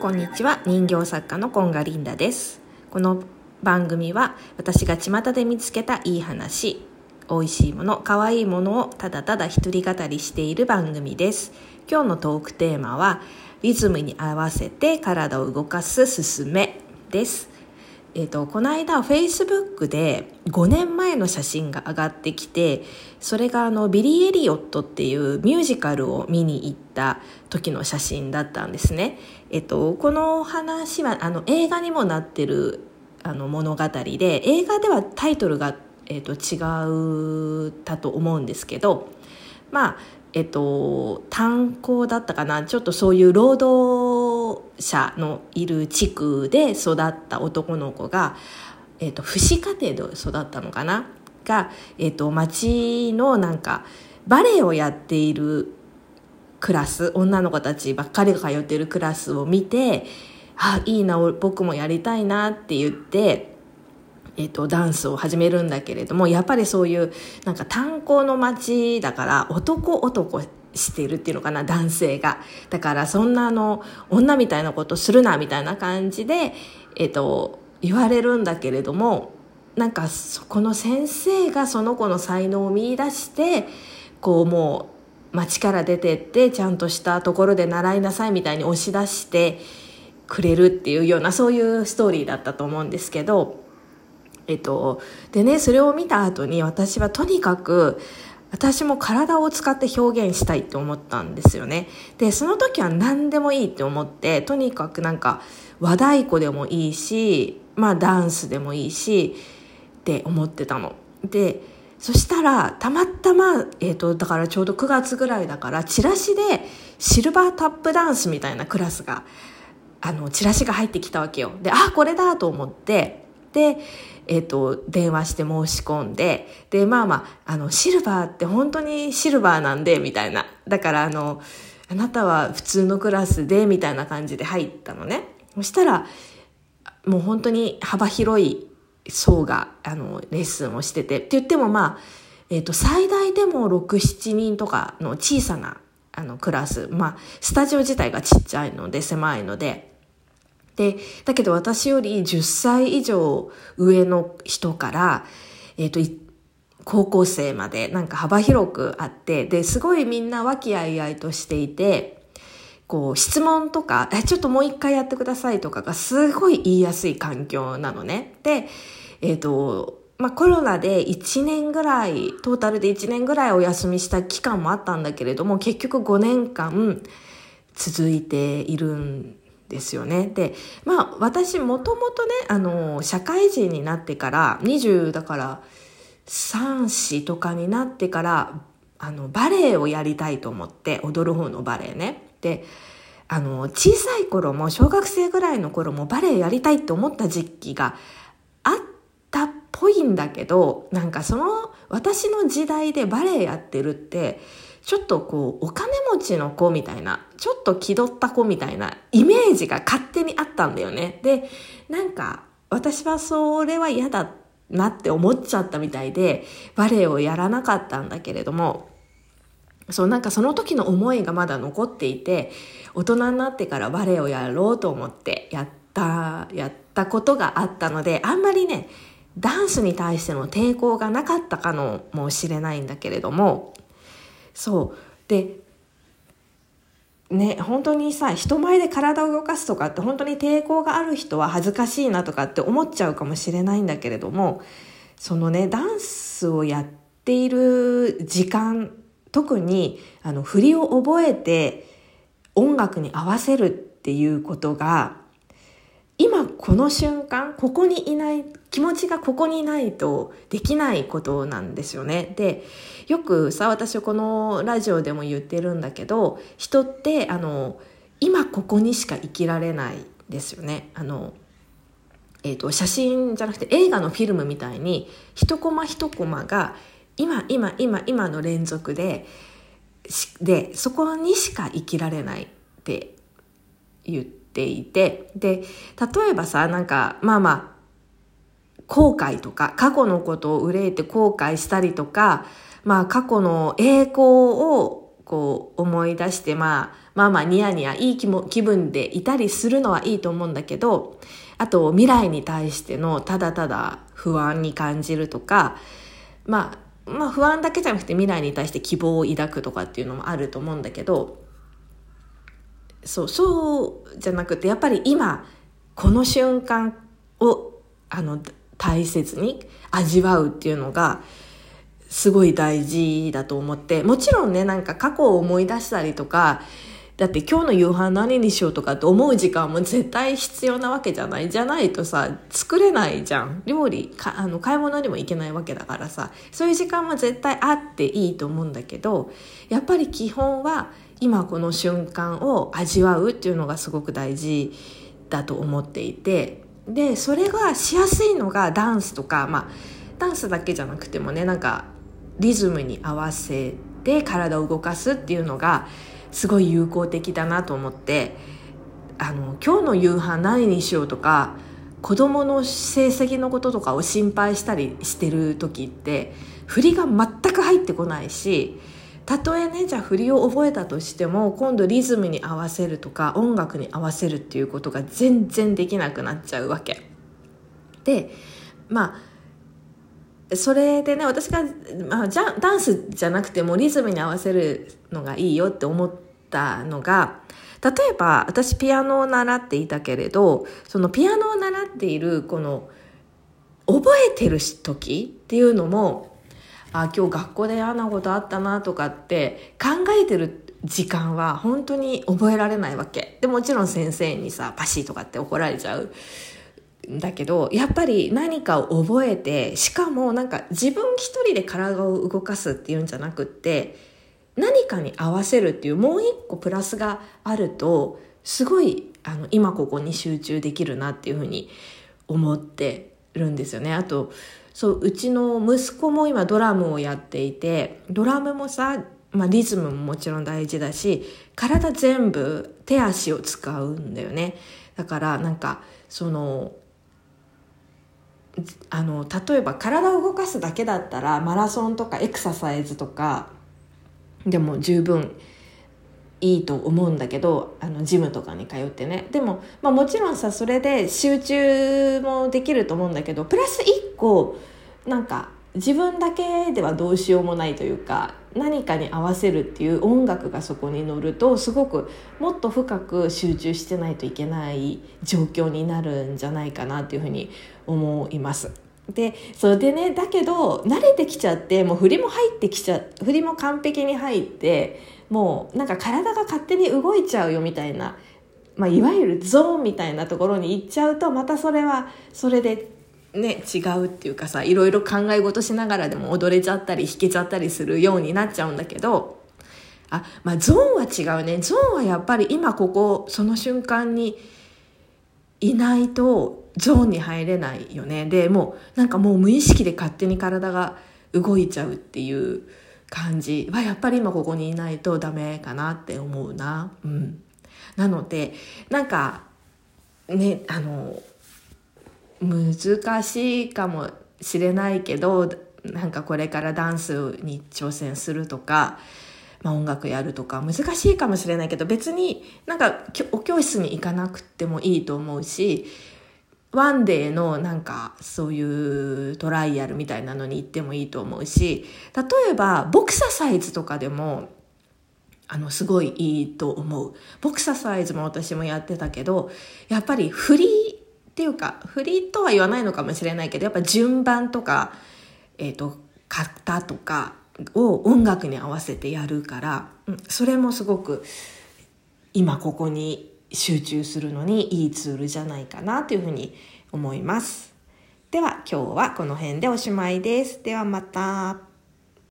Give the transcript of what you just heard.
こんにちは。人形作家のコンガリンダです。この番組は私が巷で見つけたいい話美味しいもの可愛いものをただただ一人語りしている番組です。今日のトークテーマはリズムに合わせて体を動かすすすめです。えーと、この間フェイスブックで5年前の写真が上がってきてそれがあのビリー・エリオットっていうミュージカルを見に行った時の写真だったんですね。えっ、ー、と、この話はあの映画にもなってるあの物語で映画ではタイトルが、えーと、違ったと思うんですけどまあえっと、炭鉱だったかなちょっとそういう労働者のいる地区で育った男の子が、えっと、父子家庭で育ったのかな？が、えっと、町のなんかバレエをやっているクラス女の子たちばっかりが通っているクラスを見てあいいな僕もやりたいなって言ってえっと、ダンスを始めるんだけれどもやっぱりそういうなんか炭鉱の街だから男男してるっていうのかな男性が。だからそんなあの女みたいなことするなみたいな感じで、えっと、言われるんだけれどもなんかそこの先生がその子の才能を見出してこうもう街から出てってちゃんとしたところで習いなさいみたいに押し出してくれるっていうようなそういうストーリーだったと思うんですけどえっと、でね、それを見た後に私はとにかく、私も体を使って表現したいって思ったんですよね。で、その時は何でもいいって思って、とにかくなんか和太鼓でもいいし、まあダンスでもいいし、って思ってたの。で、そしたら、たまたま、えっ、ー、と、だからちょうど9月ぐらいだから、チラシでシルバータップダンスみたいなクラスが、あの、チラシが入ってきたわけよ。で、あ、これだと思って、えっ、ー、と、電話して申し込んで、で、まあまあ、あの、シルバーって本当にシルバーなんで、みたいな。だから、あの、あなたは普通のクラスで、みたいな感じで入ったのね。そしたら、もう本当に幅広い層が、あの、レッスンをしてて、って言ってもまあ、えっ、ー、と、最大でも6、7人とかの小さな、あの、クラス。まあ、スタジオ自体がちっちゃいので、狭いので、で、だけど私より10歳以上上の人から、え、ー、と、高校生までなんか幅広くあって、で、すごいみんな和気あいあいとしていて、こう質問とか、え、ちょっともう一回やってくださいとかがすごい言いやすい環境なのね。で、え、ー、と、まあ、コロナで1年ぐらい、トータルで1年ぐらいお休みした期間もあったんだけれども、結局5年間続いているんですよね。で、まあ私もともとね、あの、社会人になってから、20だから3子とかになってから、あの、バレエをやりたいと思って、踊る方のバレエね。で、あの、小さい頃も、小学生ぐらいの頃もバレエやりたいって思った時期があったっぽいんだけど、なんかその、私の時代でバレエやってるって、ちょっとこう、お金持ちの子みたいな、ちょっと気取った子みたいなイメージが勝手にあったんだよね。で、なんか、私はそれは嫌だなって思っちゃったみたいで、バレエをやらなかったんだけれども、そうなんかその時の思いがまだ残っていて、大人になってからバレエをやろうと思ってやった、やったことがあったので、あんまりね、ダンスに対しての抵抗がなかったかのもしれないんだけれども、そう。でね本当にさ人前で体を動かすとかって本当に抵抗がある人は恥ずかしいなとかって思っちゃうかもしれないんだけれどもそのねダンスをやっている時間特にあの振りを覚えて音楽に合わせるっていうことが今この瞬間ここにいない気持ちがここにないとできないことなんですよね。でよくさ私このラジオでも言ってるんだけど人ってあの今ここにしか生きられないですよね。あのえーと、写真じゃなくて映画のフィルムみたいに一コマ一コマが今今今今の連続ででそこにしか生きられないって言っていてで例えばさなんかまあまあ後悔とか過去のことを憂えて後悔したりとかまあ過去の栄光をこう思い出して、まあ、まあまあニヤニヤいい気も気分でいたりするのはいいと思うんだけどあと未来に対してのただただ不安に感じるとか、まあ、まあ不安だけじゃなくて未来に対して希望を抱くとかっていうのもあると思うんだけどそうそうじゃなくてやっぱり今この瞬間をあの大切に味わうっていうのがすごい大事だと思ってもちろんねなんか過去を思い出したりとかだって今日の夕飯何にしようとかって思う時間も絶対必要なわけじゃないじゃないとさ作れないじゃん。料理かあの買い物にも行けないわけだからさそういう時間も絶対あっていいと思うんだけどやっぱり基本は今この瞬間を味わうっていうのがすごく大事だと思っていてでそれがしやすいのがダンスとかまあダンスだけじゃなくてもねなんかリズムに合わせて体を動かすっていうのがすごい有効的だなと思ってあの今日の夕飯何にしようとか子供の成績のこととかを心配したりしてる時って振りが全く入ってこないしたとえねじゃあ振りを覚えたとしても今度リズムに合わせるとか音楽に合わせるっていうことが全然できなくなっちゃうわけ。でまあそれでね私が、まあ、じゃダンスじゃなくてもリズムに合わせるのがいいよって思ったのが例えば私ピアノを習っていたけれどそのピアノを習っているこの覚えてる時っていうのもあ今日学校で嫌なことあったなとかって考えてる時間は本当に覚えられないわけ。でもちろん先生にさパシーとかって怒られちゃうんだけどやっぱり何かを覚えてしかもなんか自分一人で体を動かすっていうんじゃなくって何かに合わせるっていうもう一個プラスがあるとすごいあの今ここに集中できるなっていうふうに思ってるんですよね。あとそううちの息子も今ドラムをやっていてドラムもさ、まあ、リズムももちろん大事だし体全部手足を使うんだよねだからなんかそのあの例えば体を動かすだけだったらマラソンとかエクササイズとかでも十分いいと思うんだけどあのジムとかに通ってねでも、まあ、もちろんさそれで集中もできると思うんだけどプラス1個なんか自分だけではどうしようもないというか何かに合わせるっていう音楽がそこに乗るとすごくもっと深く集中してないといけない状況になるんじゃないかなっていうふうに思います。でそれでねだけど慣れてきちゃってもう振りも入ってきちゃ振りも完璧に入ってもうなんか体が勝手に動いちゃうよみたいな、まあ、いわゆるゾーンみたいなところに行っちゃうとまたそれはそれでね、違うっていうかさいろいろ考え事しながらでも踊れちゃったり弾けちゃったりするようになっちゃうんだけどあまあゾーンは違うね。ゾーンはやっぱり今ここその瞬間にいないとゾーンに入れないよね。でもうなんかもう無意識で勝手に体が動いちゃうっていう感じ。はやっぱり今ここにいないとダメかなって思うな。うん。なのでなんかねあの難しいかもしれないけどなんかこれからダンスに挑戦するとか、まあ、音楽やるとか難しいかもしれないけど別になんかお教室に行かなくてもいいと思うしワンデーのなんかそういうトライアルみたいなのに行ってもいいと思うし例えばボクササイズとかでもあのすごいいいと思う。ボクササイズも私もやってたけどやっぱりフリーっていうか振りとは言わないのかもしれないけどやっぱ順番とか、えーと、型とかを音楽に合わせてやるから、うん、それもすごく今ここに集中するのにいいツールじゃないかなというふうに思います。では今日はこの辺でおしまいです。ではまた。